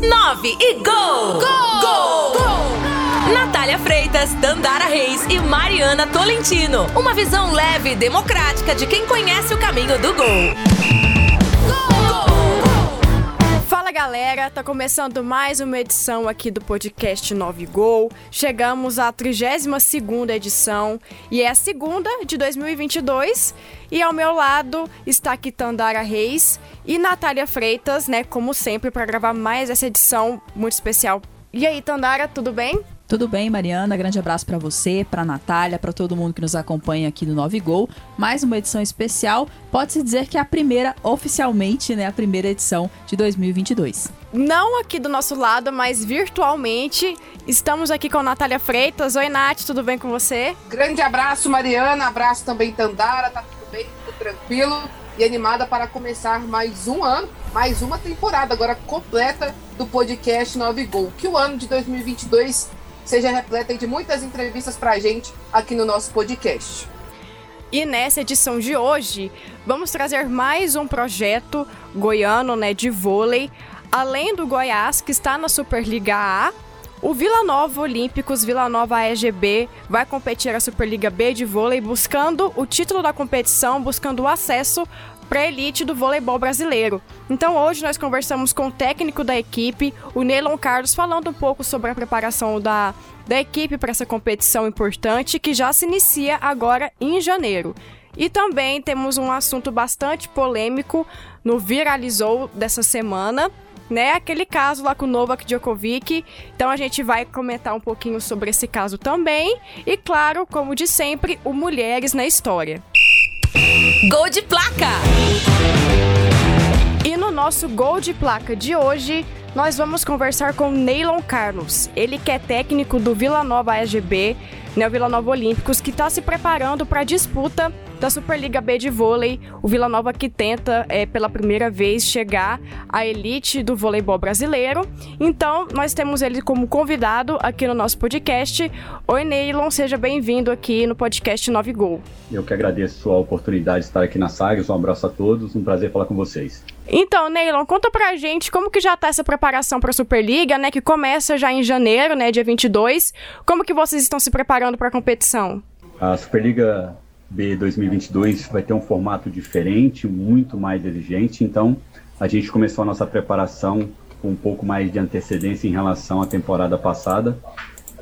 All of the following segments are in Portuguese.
9 e gol! Gol! Gol! gol! Natália Freitas, Dandara Reis e Mariana Tolentino. Uma visão leve e democrática de quem conhece o caminho do gol. Galera, tá começando mais uma edição aqui do podcast 9 Gol. Chegamos à 32 edição e é a segunda de 2022. E ao meu lado está aqui Tandara Reis e Natália Freitas, né, como sempre, para gravar mais essa edição muito especial. E aí, Tandara, tudo bem? Tudo bem, Mariana? Grande abraço para você, para Natália, para todo mundo que nos acompanha aqui no 9 Gol. Mais uma edição especial. Pode-se dizer que é a primeira, oficialmente, né? A primeira edição de 2022. Não aqui do nosso lado, mas virtualmente. Estamos aqui com a Natália Freitas. Oi, Nath, tudo bem com você? Grande abraço, Mariana. Abraço também, Tandara. Tá tudo bem, tudo tranquilo e animada para começar mais um ano, mais uma temporada agora completa do podcast 9 Gol. Que o ano de 2022 seja repleta de muitas entrevistas para a gente aqui no nosso podcast. E nessa edição de hoje, vamos trazer mais um projeto goiano né, de vôlei. Além do Goiás, que está na Superliga A, o Vila Nova Olímpicos, Vila Nova AEGB, vai competir a Superliga B de vôlei, buscando o título da competição, buscando o acesso para a elite do voleibol brasileiro. Então hoje nós conversamos com o técnico da equipe, o Neilon Carlos, falando um pouco sobre a preparação da, da equipe para essa competição importante que já se inicia agora em janeiro. E também temos um assunto bastante polêmico no Viralizou dessa semana, né? Aquele caso lá com o Novak Djokovic. Então a gente vai comentar um pouquinho sobre esse caso também. E claro, como de sempre, o Mulheres na História. Gol de placa! E no nosso Gol de placa de hoje, nós vamos conversar com Neylon Carlos. Ele que é técnico do Vila Nova AGB, né, o Vila Nova Olímpicos, que está se preparando para a disputa da Superliga B de vôlei, o Vila Nova que tenta é, pela primeira vez chegar à elite do voleibol brasileiro. Então, nós temos ele como convidado aqui no nosso podcast. Oi, Neilon, seja bem-vindo aqui no podcast 9 Gol. Eu que agradeço a oportunidade de estar aqui na Sagres. Um abraço a todos, um prazer falar com vocês. Então, Neilon, conta pra gente como que já tá essa preparação para a Superliga, né, que começa já em janeiro, né, dia 22. Como que vocês estão se preparando para a competição? A Superliga B 2022 vai ter um formato diferente, muito mais exigente, então a gente começou a nossa preparação com um pouco mais de antecedência em relação à temporada passada.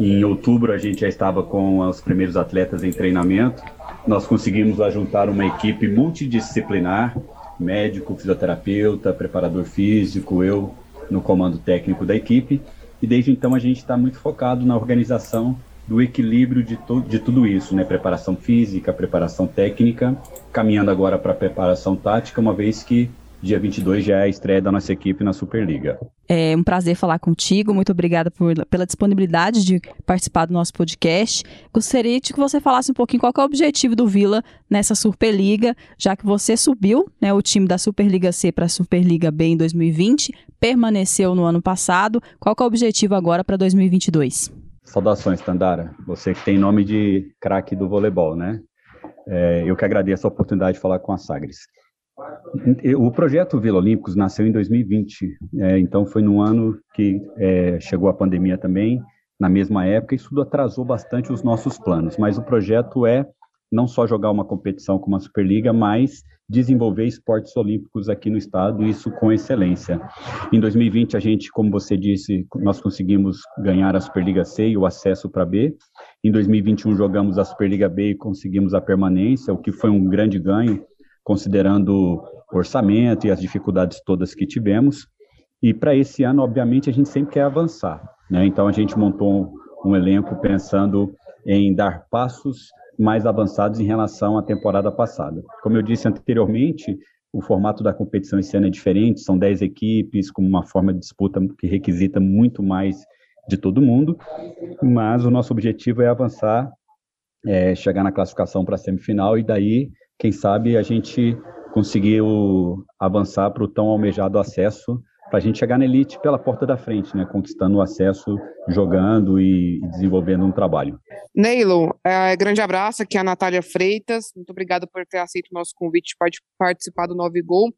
Em outubro a gente já estava com os primeiros atletas em treinamento. Nós conseguimos ajuntar uma equipe multidisciplinar, médico, fisioterapeuta, preparador físico, eu no comando técnico da equipe. E desde então a gente está muito focado na organização do equilíbrio de, de tudo isso, né? Preparação física, preparação técnica, caminhando agora para a preparação tática, uma vez que dia 22 já é a estreia da nossa equipe na Superliga. É um prazer falar contigo, muito obrigada por, pela disponibilidade de participar do nosso podcast. Gostaria de que você falasse um pouquinho qual é o objetivo do Vila nessa Superliga, já que você subiu né, o time da Superliga C para a Superliga B em 2020, permaneceu no ano passado. Qual é o objetivo agora para 2022? Saudações, Tandara. Você que tem nome de craque do voleibol, né? É, eu que agradeço a oportunidade de falar com a Sagres. O projeto Vila Olímpicos nasceu em 2020, é, então foi no ano que é, chegou a pandemia também, na mesma época, isso atrasou bastante os nossos planos, mas o projeto é não só jogar uma competição como a Superliga, mas desenvolver esportes olímpicos aqui no estado, isso com excelência. Em 2020, a gente, como você disse, nós conseguimos ganhar a Superliga C e o acesso para B. Em 2021, jogamos a Superliga B e conseguimos a permanência, o que foi um grande ganho, considerando o orçamento e as dificuldades todas que tivemos. E para esse ano, obviamente, a gente sempre quer avançar. Né? Então, a gente montou um, um elenco pensando em dar passos mais avançados em relação à temporada passada. Como eu disse anteriormente, o formato da competição esse ano é diferente, são 10 equipes, com uma forma de disputa que requisita muito mais de todo mundo, mas o nosso objetivo é avançar, é, chegar na classificação para a semifinal e daí, quem sabe, a gente conseguir avançar para o tão almejado acesso para a gente chegar na elite pela porta da frente, né, conquistando o acesso, jogando e desenvolvendo um trabalho. Neilo, é, grande abraço aqui é a Natália Freitas, muito obrigado por ter aceito o nosso convite para participar do Nove Gol.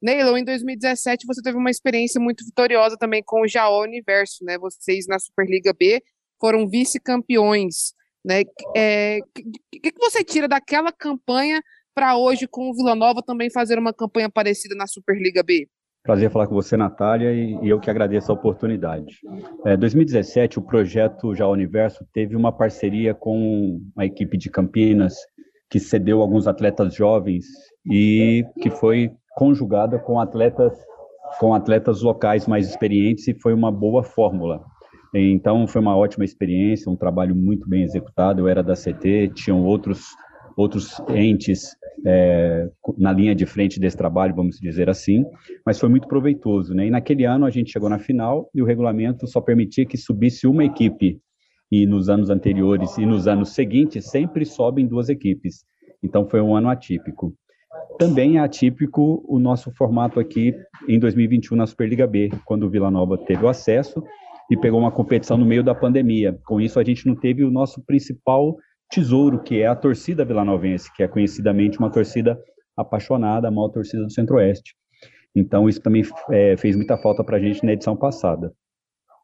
Neilon, em 2017 você teve uma experiência muito vitoriosa também com o Jaó Universo, né? Vocês na Superliga B foram vice-campeões, né? É, que, que você tira daquela campanha para hoje com o Vila Nova também fazer uma campanha parecida na Superliga B? Prazer falar com você, Natália, e, eu que agradeço a oportunidade. Em é, 2017, o projeto Já Universo teve uma parceria com a equipe de Campinas, que cedeu alguns atletas jovens e que foi conjugada com atletas com atletas locais mais experientes e foi uma boa fórmula. Então foi uma ótima experiência, um trabalho muito bem executado. Eu era da CT, tinham outros outros entes é, na linha de frente desse trabalho, vamos dizer assim, mas foi muito proveitoso, né? E naquele ano a gente chegou na final e o regulamento só permitia que subisse uma equipe e nos anos anteriores e nos anos seguintes sempre sobem duas equipes. Então foi um ano atípico. Também é atípico o nosso formato aqui em 2021 na Superliga B, quando o Vila Nova teve o acesso e pegou uma competição no meio da pandemia. Com isso a gente não teve o nosso principal tesouro, que é a torcida vilanovense, que é conhecidamente uma torcida apaixonada, a maior torcida do Centro-Oeste. Então, isso também é, fez muita falta para a gente na edição passada.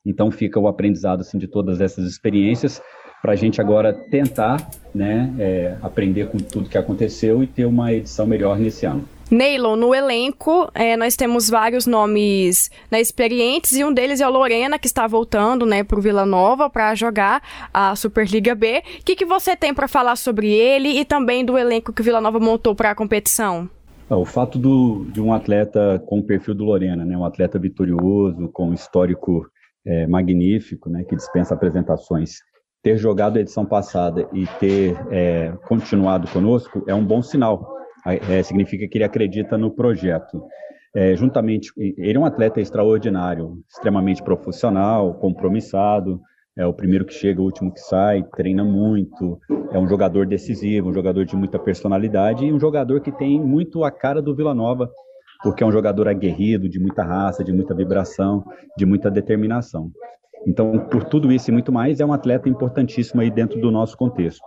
Então, fica o aprendizado assim, de todas essas experiências para a gente agora tentar né, é, aprender com tudo que aconteceu e ter uma edição melhor nesse ano. Neylon, no elenco, é, nós temos vários nomes né, experientes e um deles é o Lorena, que está voltando né, para o Vila Nova para jogar a Superliga B. O que, que você tem para falar sobre ele e também do elenco que o Vila Nova montou para a competição? Ah, o fato do, de um atleta com o perfil do Lorena, né, um atleta vitorioso, com um histórico é, magnífico, né, que dispensa apresentações, ter jogado a edição passada e ter é, continuado conosco é um bom sinal é, significa que ele acredita no projeto. É, juntamente, ele é um atleta extraordinário, extremamente profissional, compromissado, é o primeiro que chega, o último que sai, treina muito, é um jogador decisivo, um jogador de muita personalidade e um jogador que tem muito a cara do Vila Nova, porque é um jogador aguerrido, de muita raça, de muita vibração, de muita determinação. Então, por tudo isso e muito mais, é um atleta importantíssimo aí dentro do nosso contexto.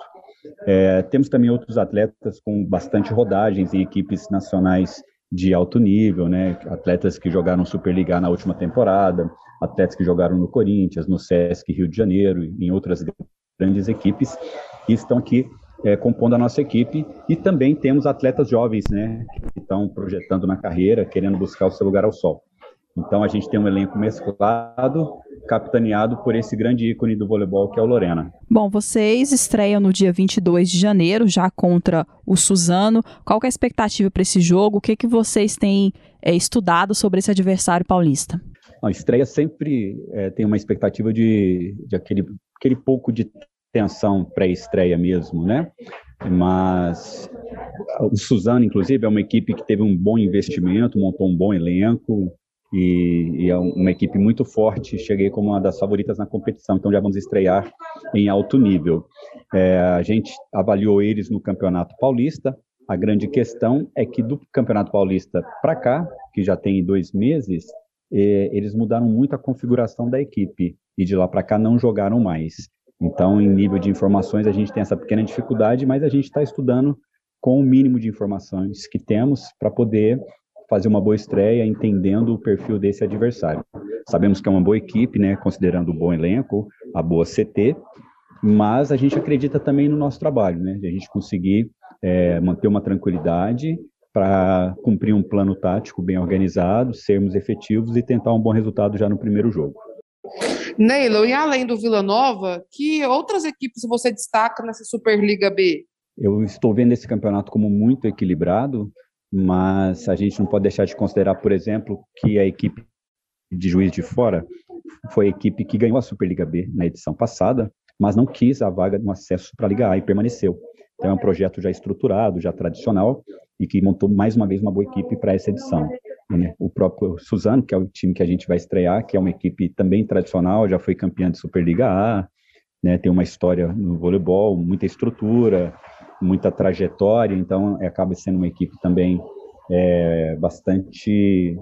É, temos também outros atletas com bastante rodagens em equipes nacionais de alto nível, né? Atletas que jogaram Superliga na última temporada, atletas que jogaram no Corinthians, no Sesc Rio de Janeiro, em outras grandes equipes, e estão aqui é, compondo a nossa equipe. E também temos atletas jovens, né? Que estão projetando na carreira, querendo buscar o seu lugar ao sol. Então a gente tem um elenco mesclado, capitaneado por esse grande ícone do voleibol que é o Lorena. Bom, vocês estreiam no dia 22 de janeiro, já contra o Suzano. Qual é a expectativa para esse jogo? O que, que vocês têm é, estudado sobre esse adversário paulista? A estreia sempre é, tem uma expectativa de, de aquele, aquele pouco de tensão pré-estreia mesmo, né? Mas o Suzano, inclusive, é uma equipe que teve um bom investimento, montou um bom elenco, e, e, é uma equipe muito forte. Cheguei como uma das favoritas na competição, então já vamos estrear em alto nível. É, a gente avaliou eles no Campeonato Paulista. A grande questão é que do Campeonato Paulista para cá, que já tem dois meses, é, eles mudaram muito a configuração da equipe e de lá para cá não jogaram mais. Então, em nível de informações, a gente tem essa pequena dificuldade, mas a gente está estudando com o mínimo de informações que temos para poder fazer uma boa estreia entendendo o perfil desse adversário. Sabemos que é uma boa equipe, né, considerando o bom elenco, a boa CT, mas a gente acredita também no nosso trabalho, né, de a gente conseguir é, manter uma tranquilidade para cumprir um plano tático bem organizado, sermos efetivos e tentar um bom resultado já no primeiro jogo. Neilo, e além do Vila Nova, que outras equipes você destaca nessa Superliga B? Eu estou vendo esse campeonato como muito equilibrado mas a gente não pode deixar de considerar, por exemplo, que a equipe de Juiz de Fora foi a equipe que ganhou a Superliga B na edição passada, mas não quis a vaga no acesso para a Liga A e permaneceu. Então é um projeto já estruturado, já tradicional e que montou mais uma vez uma boa equipe para essa edição. Né? O próprio Suzano, que é o time que a gente vai estrear, que é uma equipe também tradicional, já foi campeã de Superliga A, né? tem uma história no voleibol, muita estrutura, muita trajetória, então é, acaba sendo uma equipe também é, bastante.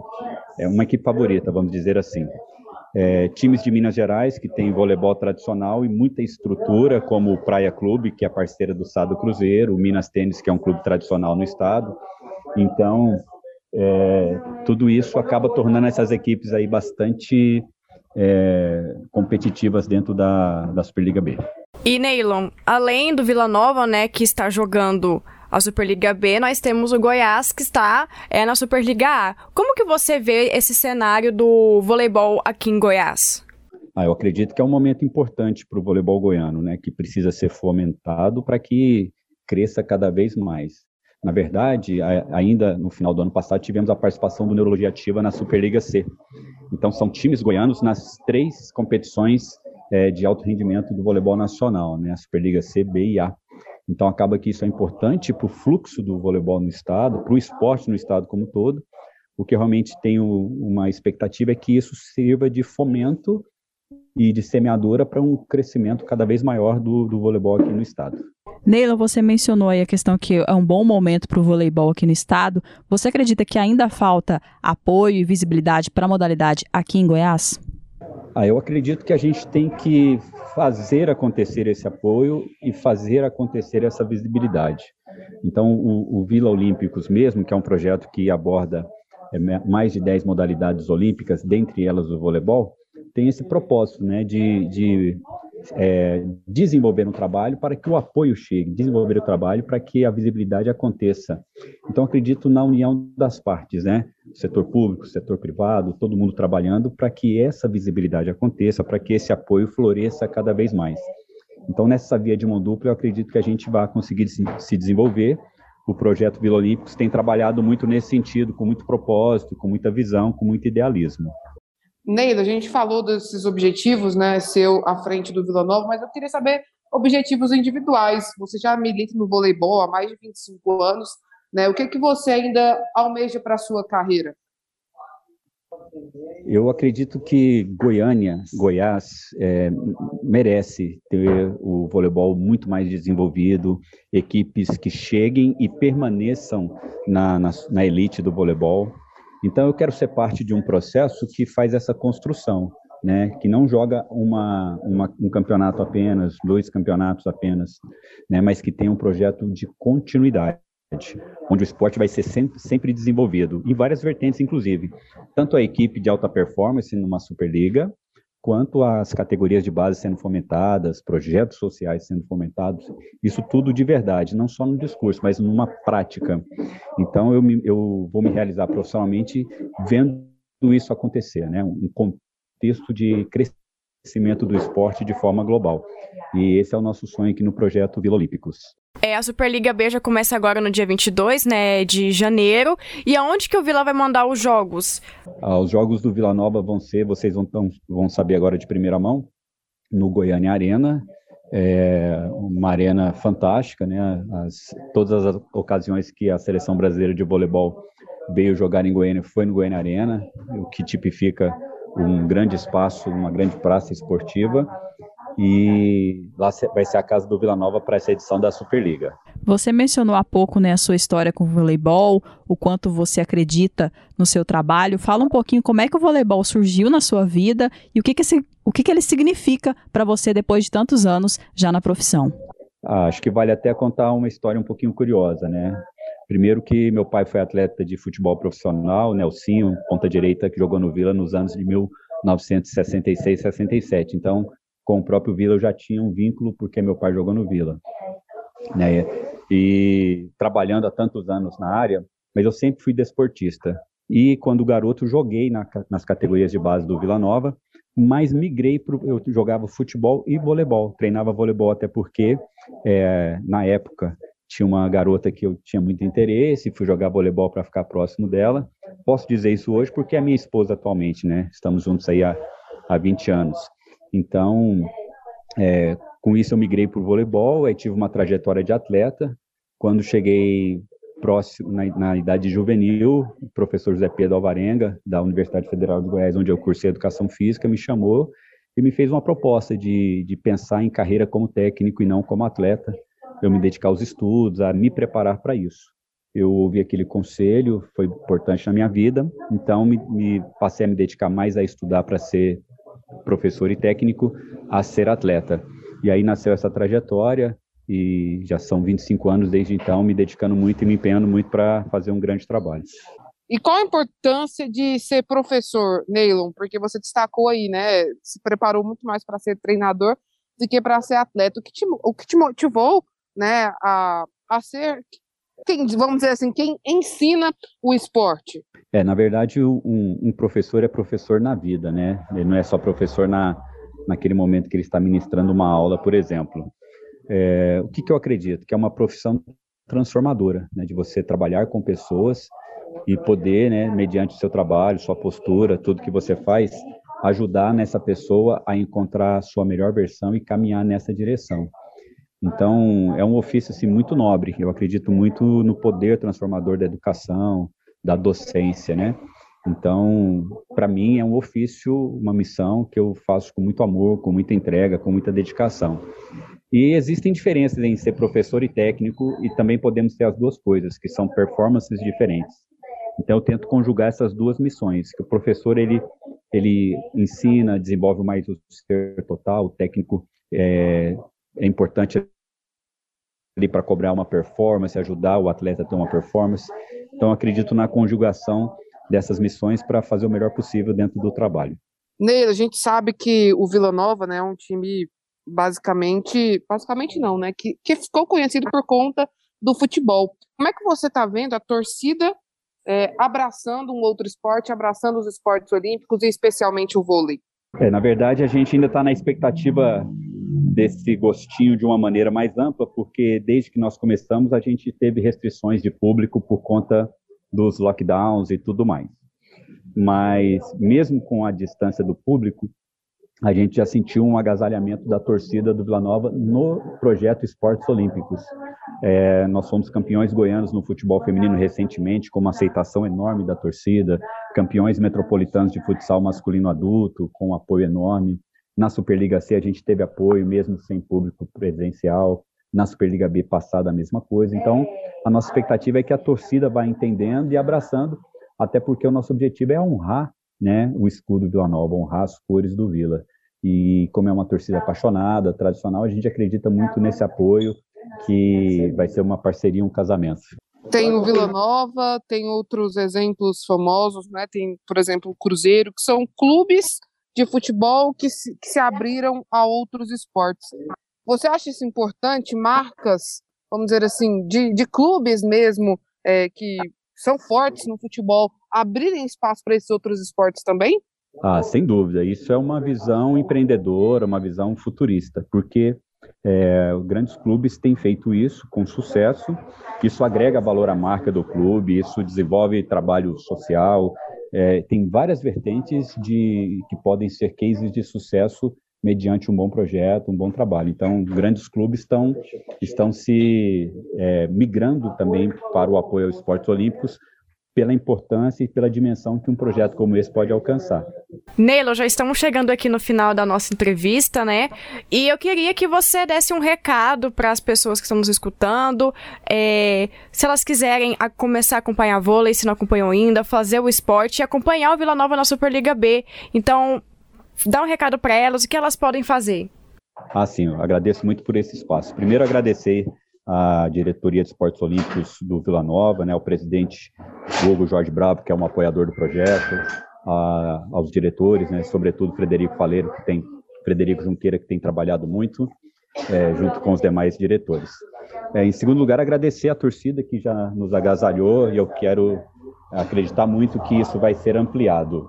É uma equipe favorita, vamos dizer assim. É, times de Minas Gerais que tem voleibol tradicional e muita estrutura, como o Praia Clube, que é parceira do Sado Cruzeiro, o Minas Tênis, que é um clube tradicional no estado. Então, é, tudo isso acaba tornando essas equipes aí bastante é, competitivas dentro da, da Superliga B. E Neilon, além do Vila Nova, né, que está jogando a Superliga B, nós temos o Goiás que está é, na Superliga A. Como que você vê esse cenário do voleibol aqui em Goiás? Ah, eu acredito que é um momento importante para o voleibol goiano, né, que precisa ser fomentado para que cresça cada vez mais. Na verdade, ainda no final do ano passado, tivemos a participação do Neurologia Ativa na Superliga C. Então, são times goianos nas três competições é, de alto rendimento do voleibol nacional, né? a Superliga C, B e A. Então, acaba que isso é importante para o fluxo do voleibol no estado, para o esporte no estado como um todo. O que realmente tenho uma expectativa é que isso sirva de fomento e de semeadora para um crescimento cada vez maior do, do voleibol aqui no estado. Neila, você mencionou aí a questão que é um bom momento para o voleibol aqui no estado. Você acredita que ainda falta apoio e visibilidade para a modalidade aqui em Goiás? Ah, eu acredito que a gente tem que fazer acontecer esse apoio e fazer acontecer essa visibilidade. Então, o, o Vila Olímpicos mesmo, que é um projeto que aborda é, mais de 10 modalidades olímpicas, dentre elas o voleibol, tem esse propósito né, de, de é, desenvolver um trabalho para que o apoio chegue, desenvolver o trabalho para que a visibilidade aconteça. Então, acredito na união das partes, né? setor público, setor privado, todo mundo trabalhando para que essa visibilidade aconteça, para que esse apoio floresça cada vez mais. Então, nessa via de mão dupla, eu acredito que a gente vai conseguir se desenvolver. O projeto Vila Olímpicos tem trabalhado muito nesse sentido, com muito propósito, com muita visão, com muito idealismo. Neida, a gente falou desses objetivos, né, seu à frente do Vila Nova, mas eu queria saber objetivos individuais. Você já milita no voleibol há mais de 25 anos, né? O que que você ainda almeja para a sua carreira? Eu acredito que Goiânia, Goiás, é, merece ter o voleibol muito mais desenvolvido, equipes que cheguem e permaneçam na, na, na elite do voleibol. Então, eu quero ser parte de um processo que faz essa construção, né? que não joga uma, uma, um campeonato apenas, dois campeonatos apenas, né? mas que tem um projeto de continuidade onde o esporte vai ser sempre, sempre, desenvolvido, em várias vertentes, inclusive. Tanto a equipe de alta performance numa Superliga, quanto às categorias de base sendo fomentadas, projetos sociais sendo fomentados, isso tudo de verdade, não só no discurso, mas numa prática. Então, eu, me, eu vou me realizar profissionalmente vendo isso acontecer, né? um contexto de crescimento do esporte de forma global. E esse é o nosso sonho aqui no projeto Vila Olímpicos. É, a Superliga B já começa agora no dia 22, né, de janeiro. E aonde que o Vila vai mandar os jogos? Ah, os jogos do Vila Nova vão ser, vocês vão, vão saber agora de primeira mão, no Goiânia Arena. É uma arena fantástica, né? As, todas as ocasiões que a seleção brasileira de voleibol veio jogar em Goiânia foi no Goiânia Arena, o que tipifica um grande espaço, uma grande praça esportiva e lá vai ser a casa do Vila Nova para essa edição da Superliga. Você mencionou há pouco né, a sua história com o voleibol, o quanto você acredita no seu trabalho. Fala um pouquinho como é que o voleibol surgiu na sua vida e o que, que, esse, o que, que ele significa para você depois de tantos anos já na profissão. Ah, acho que vale até contar uma história um pouquinho curiosa, né? Primeiro que meu pai foi atleta de futebol profissional, Nelsinho, ponta direita, que jogou no Vila nos anos de 1966, 67. Então, com o próprio Vila eu já tinha um vínculo porque meu pai jogou no Vila. Né? E trabalhando há tantos anos na área, mas eu sempre fui desportista. E quando garoto joguei na, nas categorias de base do Vila Nova, mas migrei para eu jogava futebol e voleibol, treinava voleibol até porque é, na época tinha uma garota que eu tinha muito interesse, fui jogar voleibol para ficar próximo dela. Posso dizer isso hoje porque é minha esposa atualmente, né? Estamos juntos aí há, há 20 anos. Então, é, com isso eu migrei para o voleibol, aí tive uma trajetória de atleta. Quando cheguei próximo na, na, idade juvenil, o professor José Pedro Alvarenga, da Universidade Federal de Goiás, onde eu cursei Educação Física, me chamou e me fez uma proposta de, de pensar em carreira como técnico e não como atleta. Eu me dedicar aos estudos, a me preparar para isso. Eu ouvi aquele conselho, foi importante na minha vida, então me, me passei a me dedicar mais a estudar para ser professor e técnico a ser atleta. E aí nasceu essa trajetória e já são 25 anos desde então me dedicando muito e me empenhando muito para fazer um grande trabalho. E qual a importância de ser professor, Neilon? Porque você destacou aí, né? Se preparou muito mais para ser treinador do que para ser atleta. O que te, o que te motivou, né, a, a ser quem, vamos dizer assim, quem ensina o esporte? É, na verdade, um, um, professor é professor na vida, né? Ele não é só professor na, naquele momento que ele está ministrando uma aula, por exemplo. É, o que, que eu acredito? Que é uma profissão transformadora, né? De você trabalhar com pessoas e poder, né, mediante o seu trabalho, sua postura, tudo que você faz, ajudar nessa pessoa a encontrar a sua melhor versão e caminhar nessa direção. Então, é um ofício assim, muito nobre. Eu acredito muito no poder transformador da educação, da docência, né? Então, para mim, é um ofício, uma missão que eu faço com muito amor, com muita entrega, com muita dedicação. E existem diferenças em ser professor e técnico, e também podemos ter as duas coisas, que são performances diferentes. Então, eu tento conjugar essas duas missões, que o professor, ele, ele ensina, desenvolve mais o ser total, o técnico é, é importante ali para cobrar uma performance, ajudar o atleta a ter uma performance. Então, acredito na conjugação dessas missões para fazer o melhor possível dentro do trabalho. Neil, a gente sabe que o Vila Nova né, é um time basicamente, basicamente não, né, que, que ficou conhecido por conta do futebol. Como é que você está vendo a torcida é, abraçando um outro esporte, abraçando os esportes olímpicos e especialmente o vôlei? É, na verdade, a gente ainda está na expectativa desse gostinho de uma maneira mais ampla, porque desde que nós começamos a gente teve restrições de público por conta dos lockdowns e tudo mais. Mas mesmo com a distância do público, a gente já sentiu um agasalhamento da torcida do Vila Nova no projeto Esportes Olímpicos. É, nós fomos campeões goianos no futebol feminino recentemente, com uma aceitação enorme da torcida, campeões metropolitanos de futsal masculino adulto, com um apoio enorme. Na Superliga C a gente teve apoio, mesmo sem público presencial. Na Superliga B passada a mesma coisa. Então, a nossa expectativa é que a torcida vá entendendo e abraçando, até porque o nosso objetivo é honrar né, o escudo Vila Nova, honrar as cores do Vila. E como é uma torcida apaixonada, tradicional, a gente acredita muito nesse apoio, que vai ser uma parceria, um casamento. Tem o Vila Nova, tem outros exemplos famosos, né? Tem, por exemplo, o Cruzeiro, que são clubes de futebol que se, que se abriram a outros esportes. Você acha isso importante? Marcas, vamos dizer assim, de, de clubes mesmo, é, que são fortes no futebol, abrirem espaço para esses outros esportes também? Ah, sem dúvida. Isso é uma visão empreendedora, uma visão futurista, porque é, grandes clubes têm feito isso com sucesso. Isso agrega valor à marca do clube, isso desenvolve trabalho social, é, tem várias vertentes de que podem ser cases de sucesso mediante um bom projeto, um bom trabalho. Então, grandes clubes estão, estão se é, migrando também para o apoio aos esportes olímpicos, pela importância e pela dimensão que um projeto como esse pode alcançar. Neilo, já estamos chegando aqui no final da nossa entrevista, né? E eu queria que você desse um recado para as pessoas que estão nos escutando, é, se elas quiserem a, começar a acompanhar vôlei, se não acompanham ainda, fazer o esporte e acompanhar o Vila Nova na Superliga B. Então, dá um recado para elas, o que elas podem fazer. Ah, sim, eu agradeço muito por esse espaço. Primeiro, agradecer a diretoria de esportes olímpicos do Vila Nova, né, o presidente Hugo Jorge Bravo, que é um apoiador do projeto, a, aos diretores, né, sobretudo Frederico Faleiro, que tem Frederico Junqueira, que tem trabalhado muito, é, junto com os demais diretores. É, em segundo lugar, agradecer a torcida que já nos agasalhou e eu quero acreditar muito que isso vai ser ampliado.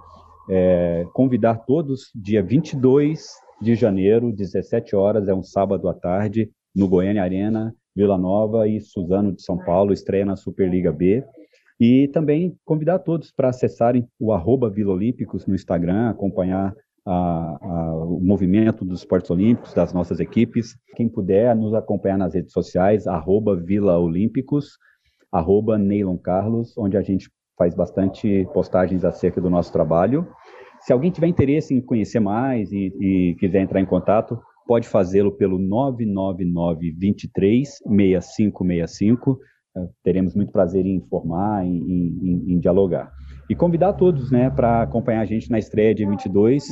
É, convidar todos, dia 22 de janeiro, 17 horas, é um sábado à tarde, no Goiânia Arena, Vila Nova e Suzano de São Paulo, estreia na Superliga B. E também convidar todos para acessarem o arroba Vila Olímpicos no Instagram, acompanhar a, a, o movimento dos esportes olímpicos, das nossas equipes. Quem puder nos acompanhar nas redes sociais, arroba Vila Olímpicos, arroba Neilon Carlos, onde a gente faz bastante postagens acerca do nosso trabalho. Se alguém tiver interesse em conhecer mais e, e quiser entrar em contato, pode fazê-lo pelo 999 23 6565. Teremos muito prazer em informar, em, em, em dialogar. E convidar todos né, para acompanhar a gente na estreia de 22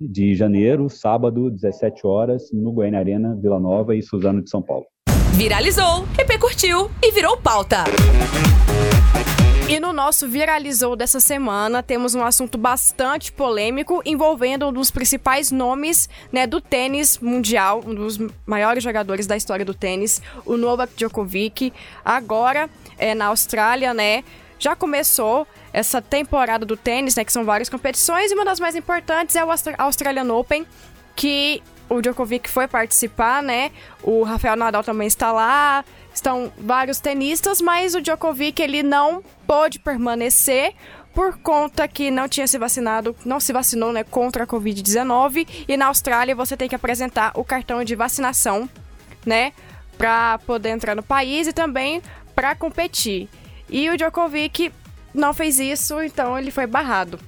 de janeiro, sábado, 17 horas, no Goiânia Arena, Vila Nova e Suzano de São Paulo. Viralizou, repercutiu e virou pauta. E no nosso Viralizou dessa semana, temos um assunto bastante polêmico envolvendo um dos principais nomes né, do tênis mundial, um dos maiores jogadores da história do tênis, o Novak Djokovic. Agora, é, na Austrália, né, já começou essa temporada do tênis, né, que são várias competições, e uma das mais importantes é o Australian Open, que o Djokovic foi participar, né? O Rafael Nadal também está lá, estão vários tenistas, mas o Djokovic ele não pôde permanecer por conta que não tinha se vacinado, não se vacinou, né, contra a COVID-19 e na Austrália você tem que apresentar o cartão de vacinação, né, para poder entrar no país e também para competir. E o Djokovic não fez isso, então ele foi barrado.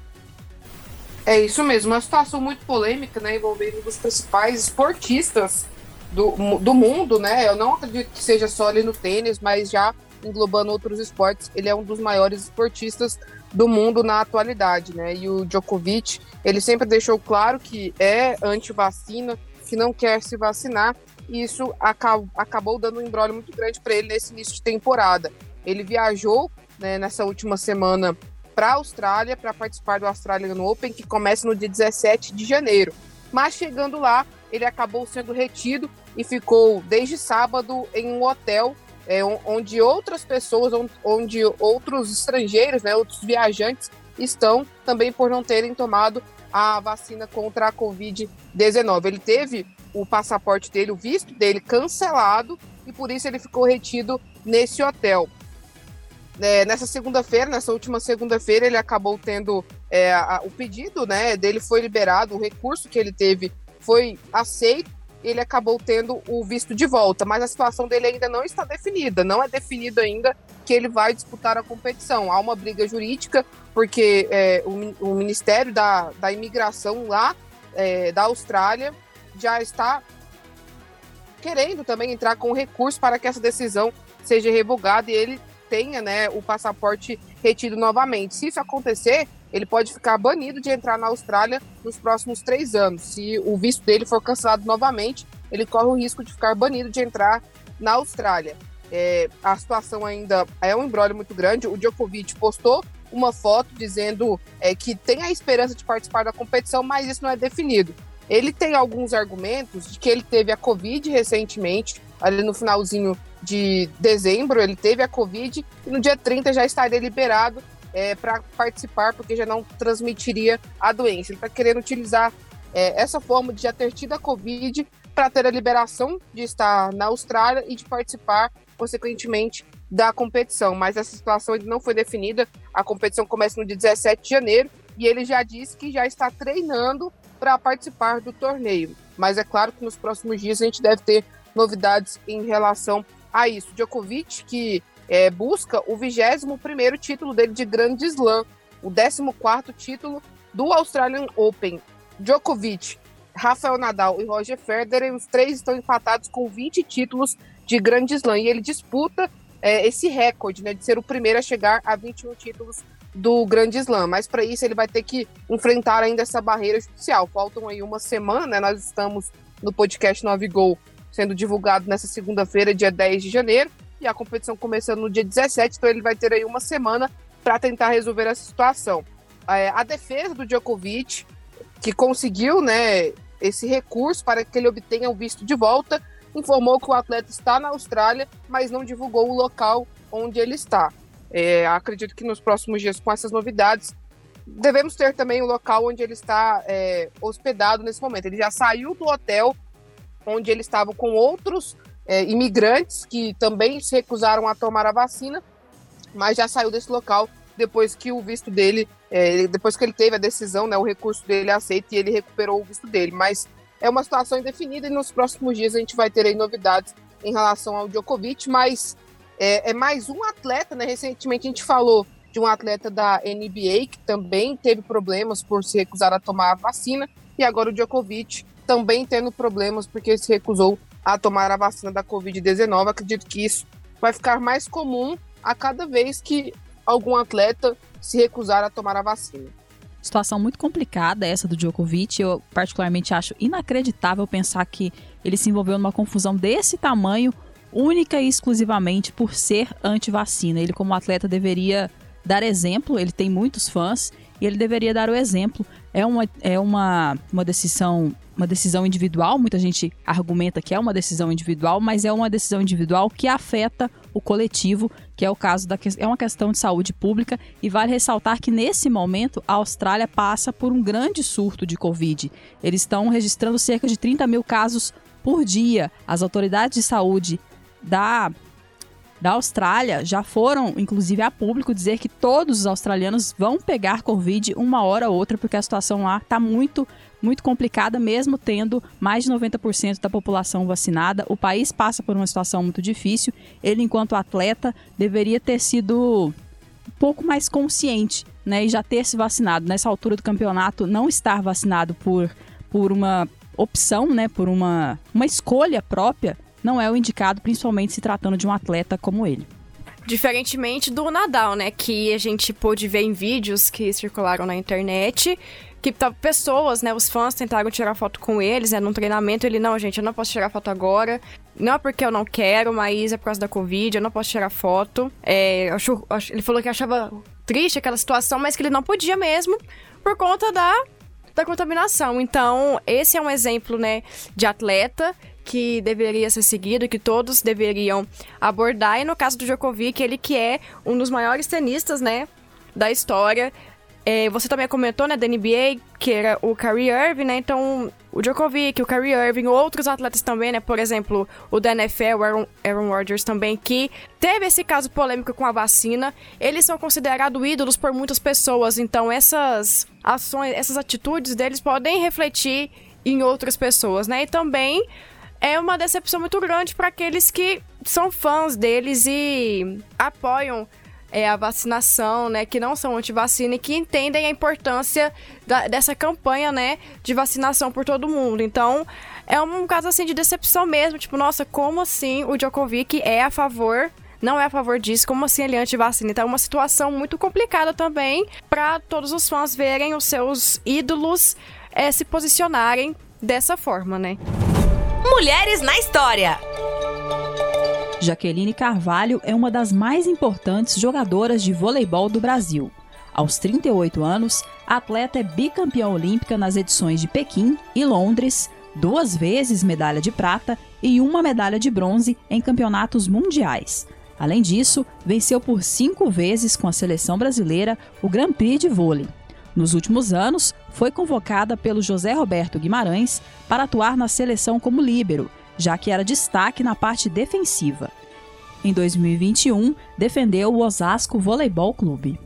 É isso mesmo, uma situação muito polêmica, né, envolvendo um dos principais esportistas do, do mundo, né? Eu não acredito que seja só ali no tênis, mas já englobando outros esportes, ele é um dos maiores esportistas do mundo na atualidade, né? E o Djokovic, ele sempre deixou claro que é anti-vacina, que não quer se vacinar, e isso acabou, acabou dando um embrólio muito grande para ele nesse início de temporada. Ele viajou né, nessa última semana para a Austrália para participar do Australian Open, que começa no dia 17 de janeiro. Mas chegando lá, ele acabou sendo retido e ficou desde sábado em um hotel é, onde outras pessoas, onde outros estrangeiros, né, outros viajantes estão também por não terem tomado a vacina contra a Covid-19. Ele teve o passaporte dele, o visto dele cancelado e por isso ele ficou retido nesse hotel. É, nessa segunda-feira, nessa última segunda-feira, ele acabou tendo é, a, o pedido né, dele foi liberado, o recurso que ele teve foi aceito ele acabou tendo o visto de volta, mas a situação dele ainda não está definida, não é definido ainda que ele vai disputar a competição. Há uma briga jurídica, porque é, o, o, Ministério da, da Imigração lá é, da Austrália já está querendo também entrar com recurso para que essa decisão seja revogada e ele tenha né, o passaporte retido novamente. Se isso acontecer, ele pode ficar banido de entrar na Austrália nos próximos três anos. Se o visto dele for cancelado novamente, ele corre o risco de ficar banido de entrar na Austrália. É, a situação ainda é um embrólio muito grande. O Djokovic postou uma foto dizendo é, que tem a esperança de participar da competição, mas isso não é definido. Ele tem alguns argumentos de que ele teve a Covid recentemente, ali no finalzinho de dezembro, ele teve a Covid e no dia 30 já estaria liberado é, para participar, porque já não transmitiria a doença. Ele está querendo utilizar é, essa forma de já ter tido a Covid para ter a liberação de estar na Austrália e de participar, consequentemente, da competição. Mas essa situação ainda não foi definida. A competição começa no dia 17 de janeiro e ele já disse que já está treinando para participar do torneio. Mas é claro que nos próximos dias a gente deve ter novidades em relação a isso. Djokovic, que é, busca o 21 título dele de Grand Slam, o 14 título do Australian Open. Djokovic, Rafael Nadal e Roger Federer, os três estão empatados com 20 títulos de Grand Slam e ele disputa é, esse recorde né, de ser o primeiro a chegar a 21 títulos do Grand Slam. Mas para isso ele vai ter que enfrentar ainda essa barreira judicial. Faltam aí uma semana, né, nós estamos no podcast 9 Gol sendo divulgado nessa segunda-feira, dia 10 de janeiro e a competição começando no dia 17, então ele vai ter aí uma semana para tentar resolver essa situação. É, a defesa do Djokovic, que conseguiu né, esse recurso para que ele obtenha o visto de volta, informou que o atleta está na Austrália, mas não divulgou o local onde ele está. É, acredito que nos próximos dias, com essas novidades, devemos ter também o local onde ele está é, hospedado nesse momento. Ele já saiu do hotel onde ele estava com outros é, imigrantes que também se recusaram a tomar a vacina, mas já saiu desse local depois que o visto dele, é, depois que ele teve a decisão, né, o recurso dele aceito e ele recuperou o visto dele. Mas é uma situação indefinida e nos próximos dias a gente vai ter aí novidades em relação ao Djokovic, mas é, é mais um atleta, né? Recentemente a gente falou de um atleta da NBA que também teve problemas por se recusar a tomar a vacina, e agora o Djokovic também tendo problemas porque se recusou a tomar a vacina da Covid-19. Acredito que isso vai ficar mais comum a cada vez que algum atleta se recusar a tomar a vacina. Situação muito complicada essa do Djokovic. Eu particularmente acho inacreditável pensar que ele se envolveu numa confusão desse tamanho única e exclusivamente por ser anti-vacina. Ele como atleta deveria dar exemplo, ele tem muitos fãs e ele deveria dar o exemplo. É uma, é uma, uma decisão uma decisão individual, muita gente argumenta que é uma decisão individual, mas é uma decisão individual que afeta o coletivo, que é o caso da é uma questão de saúde pública e vale ressaltar que nesse momento a Austrália passa por um grande surto de Covid. Eles estão registrando cerca de 30 mil casos por dia. As autoridades de saúde da da Austrália já foram, inclusive, a público dizer que todos os australianos vão pegar Covid uma hora ou outra, porque a situação lá está muito, muito complicada, mesmo tendo mais de 90% da população vacinada. O país passa por uma situação muito difícil. Ele, enquanto atleta, deveria ter sido um pouco mais consciente, né? E já ter se vacinado. Nessa altura do campeonato, não estar vacinado por, por uma opção, né? Por uma, uma escolha própria não é o indicado, principalmente se tratando de um atleta como ele. Diferentemente do Nadal, né? Que a gente pôde ver em vídeos que circularam na internet, que pessoas, né, os fãs tentaram tirar foto com eles, né, num treinamento, ele, não, gente, eu não posso tirar foto agora, não é porque eu não quero, mas é por causa da Covid, eu não posso tirar foto. É, acho, acho, ele falou que achava triste aquela situação, mas que ele não podia mesmo, por conta da, da contaminação. Então, esse é um exemplo, né, de atleta que deveria ser seguido, que todos deveriam abordar. E no caso do Djokovic, ele que é um dos maiores tenistas, né, da história. É, você também comentou, né, da NBA, que era o Kyrie Irving, né? Então, o Djokovic, o Kyrie Irving, outros atletas também, né? Por exemplo, o da NFL, o Aaron, Aaron Rodgers também, que teve esse caso polêmico com a vacina. Eles são considerados ídolos por muitas pessoas. Então, essas ações, essas atitudes deles podem refletir em outras pessoas, né? E também é uma decepção muito grande para aqueles que são fãs deles e apoiam é, a vacinação, né, que não são anti-vacina e que entendem a importância da, dessa campanha, né, de vacinação por todo mundo. Então, é um caso assim de decepção mesmo, tipo, nossa, como assim o Djokovic é a favor não é a favor disso, como assim ele é anti-vacina? Então é uma situação muito complicada também para todos os fãs verem os seus ídolos é, se posicionarem dessa forma, né? Mulheres na História. Jaqueline Carvalho é uma das mais importantes jogadoras de voleibol do Brasil. Aos 38 anos, a atleta é bicampeã olímpica nas edições de Pequim e Londres, duas vezes medalha de prata e uma medalha de bronze em campeonatos mundiais. Além disso, venceu por cinco vezes com a seleção brasileira o Grand Prix de vôlei. Nos últimos anos, foi convocada pelo José Roberto Guimarães para atuar na seleção como líbero, já que era destaque na parte defensiva. Em 2021, defendeu o Osasco Voleibol Clube.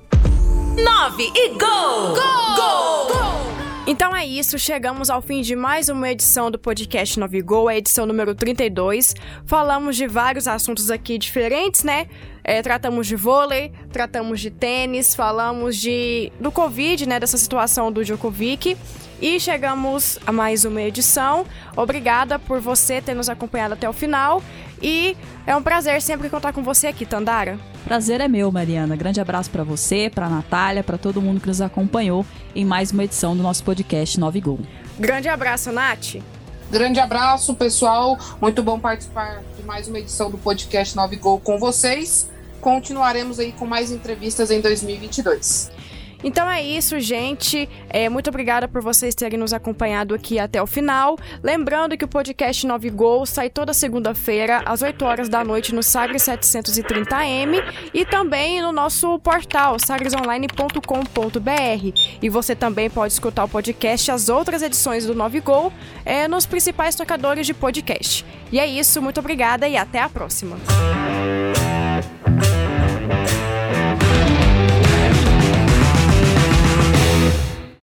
9 e gol! Gol! Gol! gol! Então é isso, chegamos ao fim de mais uma edição do podcast Novigol, a edição número 32. Falamos de vários assuntos aqui diferentes, né? É, tratamos de vôlei, tratamos de tênis, falamos de do Covid, né? Dessa situação do Djokovic. E chegamos a mais uma edição. Obrigada por você ter nos acompanhado até o final. E é um prazer sempre contar com você aqui, Tandara. Prazer é meu, Mariana. Grande abraço para você, para Natália, para todo mundo que nos acompanhou em mais uma edição do nosso podcast 9 Gol. Grande abraço, Nath. Grande abraço, pessoal. Muito bom participar de mais uma edição do podcast 9 Gol com vocês. Continuaremos aí com mais entrevistas em 2022. Então é isso, gente. É, muito obrigada por vocês terem nos acompanhado aqui até o final. Lembrando que o podcast 9 Gol sai toda segunda-feira, às 8 horas da noite, no Sagres 730M e também no nosso portal, sagresonline.com.br. E você também pode escutar o podcast as outras edições do 9 Gol é, nos principais tocadores de podcast. E é isso, muito obrigada e até a próxima.